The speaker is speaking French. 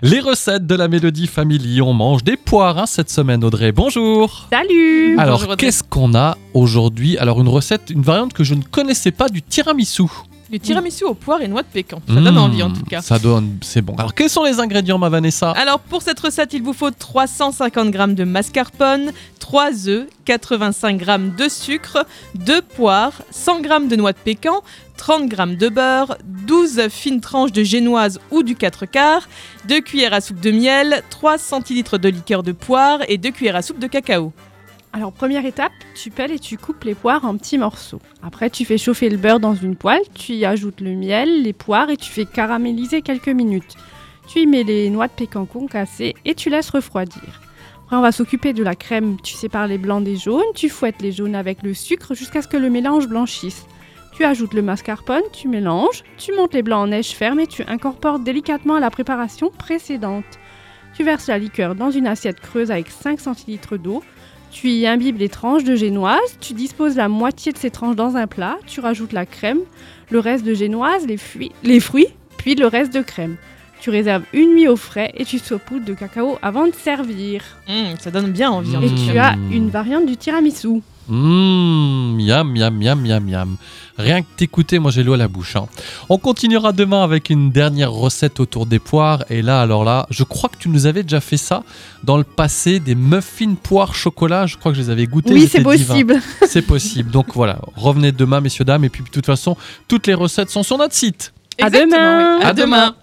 Les recettes de la Mélodie Family. On mange des poires hein, cette semaine, Audrey. Bonjour. Salut Alors, qu'est-ce qu'on a aujourd'hui? Alors, une recette, une variante que je ne connaissais pas du tiramisu. Du tiramisu aux poires et noix de pécan. Ça donne Mmh, envie en tout cas. Ça donne, c'est bon. Alors, quels sont les ingrédients, ma Vanessa? Alors pour cette recette, il vous faut 350 g de mascarpone, 3 œufs, 85 g de sucre, 2 poires, 100 g de noix de pécan, 30 g de beurre, 12 fines tranches de génoise ou du 4 quarts, 2 cuillères à soupe de miel, 3 centilitres de liqueur de poire et 2 cuillères à soupe de cacao. Alors première étape, tu pelles et tu coupes les poires en petits morceaux. Après tu fais chauffer le beurre dans une poêle, tu y ajoutes le miel, les poires et tu fais caraméliser quelques minutes. Tu y mets les noix de pécan concassées et tu laisses refroidir. On va s'occuper de la crème, tu sépares les blancs des jaunes, tu fouettes les jaunes avec le sucre jusqu'à ce que le mélange blanchisse. Tu ajoutes le mascarpone, tu mélanges, tu montes les blancs en neige ferme et tu incorpores délicatement à la préparation précédente. Tu verses la liqueur dans une assiette creuse avec 5 centilitres d'eau. Tu y imbibes les tranches de génoise, tu disposes la moitié de ces tranches dans un plat, tu rajoutes la crème, le reste de génoise, les fruits, puis le reste de crème. Tu réserves une nuit au frais et tu saupoudres de cacao avant de servir. Mmh, ça donne bien envie. Et Mmh. cas. tu as une variante du tiramisu. Mmh, miam, miam, miam, miam, miam. Rien que t'écouter, moi j'ai l'eau à la bouche. hein. On continuera demain avec une dernière recette autour des poires. Et là, alors là, je crois que tu nous avais déjà fait ça dans le passé, des muffins poires chocolat. Je crois que je les avais goûtés. Oui, c'est possible. C'est possible. Donc voilà, revenez demain, messieurs, dames. Et puis de toute façon, toutes les recettes sont sur notre site. À demain. oui. À À demain.